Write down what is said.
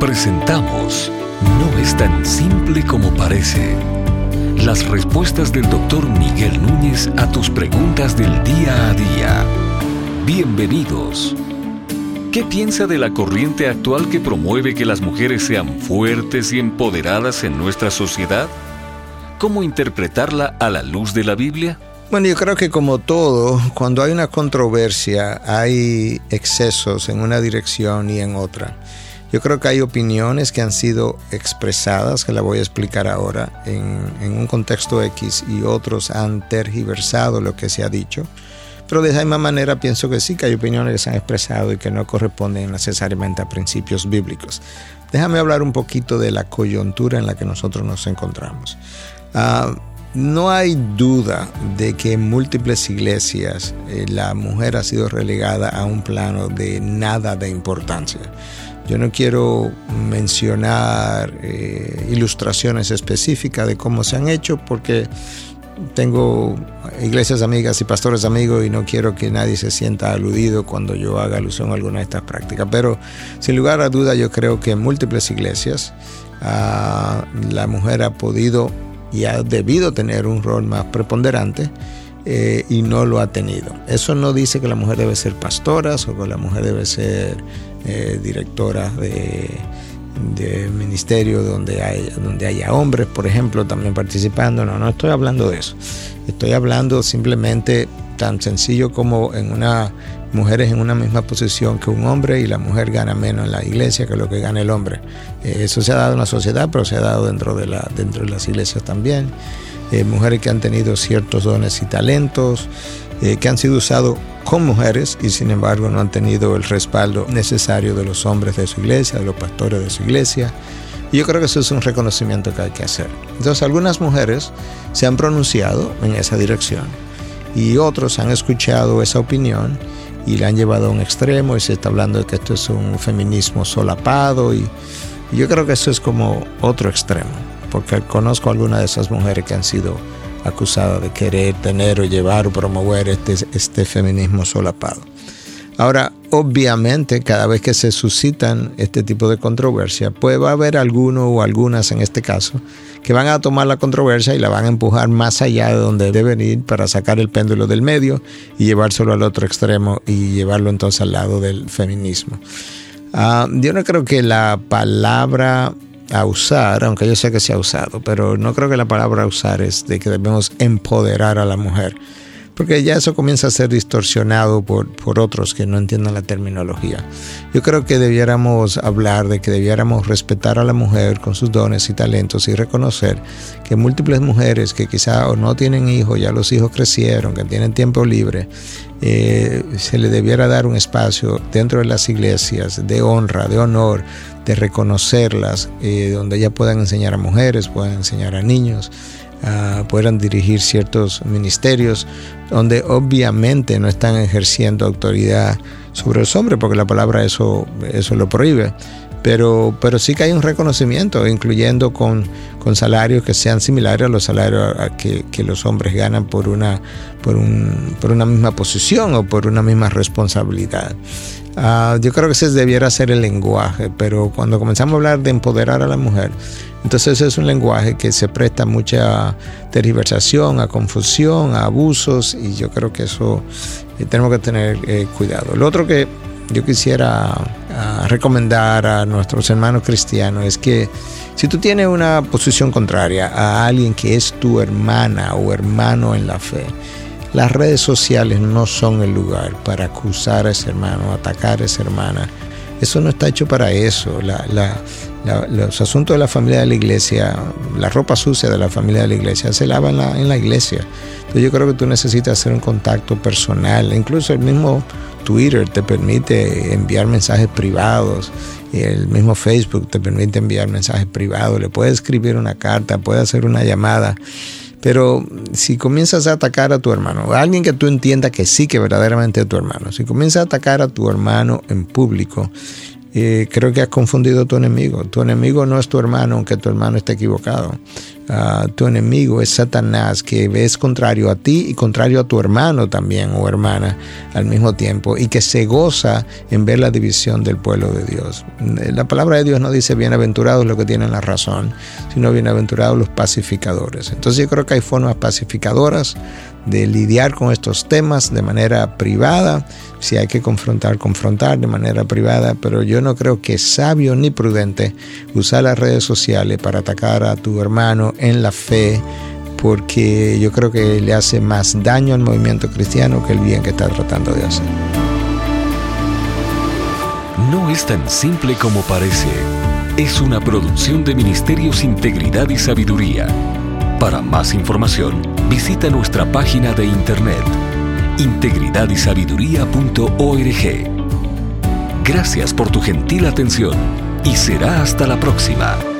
Presentamos No es tan simple como parece. Las respuestas del doctor Miguel Núñez a tus preguntas del día a día. Bienvenidos. ¿Qué piensa de la corriente actual que promueve que las mujeres sean fuertes y empoderadas en nuestra sociedad? ¿Cómo interpretarla a la luz de la Biblia? Bueno, yo creo que como todo, cuando hay una controversia, hay excesos en una dirección y en otra. Yo creo que hay opiniones que han sido expresadas, que la voy a explicar ahora, en, un contexto X y otros han tergiversado lo que se ha dicho. Pero de esa misma manera pienso que sí, que hay opiniones que se han expresado y que no corresponden necesariamente a principios bíblicos. Déjame hablar un poquito de la coyuntura en la que nosotros nos encontramos. Uh, no hay duda de que en múltiples iglesias eh, la mujer ha sido relegada a un plano de nada de importancia. Yo no quiero mencionar eh, ilustraciones específicas de cómo se han hecho porque tengo iglesias amigas y pastores amigos y no quiero que nadie se sienta aludido cuando yo haga alusión a alguna de estas prácticas. Pero sin lugar a duda yo creo que en múltiples iglesias ah, la mujer ha podido y ha debido tener un rol más preponderante eh, y no lo ha tenido. Eso no dice que la mujer debe ser pastora o que la mujer debe ser eh, directora de, de, ministerio donde, hay, donde haya hombres, por ejemplo, también participando. No, no estoy hablando de eso. Estoy hablando simplemente tan sencillo como en una mujeres en una misma posición que un hombre y la mujer gana menos en la iglesia que lo que gana el hombre. Eh, eso se ha dado en la sociedad, pero se ha dado dentro de, la, dentro de las iglesias también. Eh, mujeres que han tenido ciertos dones y talentos, eh, que han sido usados con mujeres y sin embargo no han tenido el respaldo necesario de los hombres de su iglesia, de los pastores de su iglesia. Y yo creo que eso es un reconocimiento que hay que hacer. Entonces algunas mujeres se han pronunciado en esa dirección y otros han escuchado esa opinión y la han llevado a un extremo y se está hablando de que esto es un feminismo solapado y, yo creo que eso es como otro extremo, porque conozco algunas de esas mujeres que han sido acusadas de querer tener o llevar o promover este, este feminismo solapado. Ahora, obviamente, cada vez que se suscitan este tipo de controversia, pues va a haber alguno o algunas en este caso que van a tomar la controversia y la van a empujar más allá de donde deben ir para sacar el péndulo del medio y llevárselo al otro extremo y llevarlo entonces al lado del feminismo. Ah, yo no creo que la palabra a usar, aunque yo sé que se ha usado, pero no creo que la palabra a usar es de que debemos empoderar a la mujer porque ya eso comienza a ser distorsionado por, por otros que no entiendan la terminología. Yo creo que debiéramos hablar de que debiéramos respetar a la mujer con sus dones y talentos y reconocer que múltiples mujeres que quizá no tienen hijos, ya los hijos crecieron, que tienen tiempo libre, eh, se le debiera dar un espacio dentro de las iglesias de honra, de honor, de reconocerlas, eh, donde ellas puedan enseñar a mujeres, puedan enseñar a niños. Uh, puedan dirigir ciertos ministerios donde obviamente no están ejerciendo autoridad sobre los hombres, porque la palabra eso, eso lo prohíbe. Pero, pero sí que hay un reconocimiento, incluyendo con, con salarios que sean similares a los salarios que, que los hombres ganan por una, por, un, por una misma posición o por una misma responsabilidad. Uh, yo creo que ese debiera ser el lenguaje, pero cuando comenzamos a hablar de empoderar a la mujer, entonces es un lenguaje que se presta mucha tergiversación, a confusión, a abusos y yo creo que eso eh, tenemos que tener eh, cuidado. Lo otro que yo quisiera ah, recomendar a nuestros hermanos cristianos es que si tú tienes una posición contraria a alguien que es tu hermana o hermano en la fe, las redes sociales no son el lugar para acusar a ese hermano, atacar a esa hermana. Eso no está hecho para eso. La, la, los asuntos de la familia de la iglesia, la ropa sucia de la familia de la iglesia, se lava en la, iglesia. Entonces yo creo que tú necesitas hacer un contacto personal. Incluso el mismo Twitter te permite enviar mensajes privados. El mismo Facebook te permite enviar mensajes privados. Le puedes escribir una carta, puedes hacer una llamada. Pero si comienzas a atacar a tu hermano, a alguien que tú entiendas que sí, que verdaderamente es tu hermano, si comienzas a atacar a tu hermano en público, creo que has confundido a tu enemigo. Tu enemigo no es tu hermano, aunque tu hermano esté equivocado. Ah, tu enemigo es Satanás, que es contrario a ti y contrario a tu hermano también o hermana al mismo tiempo, y que se goza en ver la división del pueblo de Dios. La palabra de Dios no dice bienaventurados los que tienen la razón, sino bienaventurados los pacificadores. Entonces yo creo que hay formas pacificadoras de lidiar con estos temas de manera privada, si hay que confrontar, confrontar de manera privada, pero yo no creo que es sabio ni prudente usar las redes sociales para atacar a tu hermano en la fe, porque yo creo que le hace más daño al movimiento cristiano que el bien que está tratando de hacer. No es tan simple como parece. Es una producción de Ministerios Integridad y Sabiduría. Para más información, visita nuestra página de internet integridadysabiduría.org. Gracias por tu gentil atención y será hasta la próxima.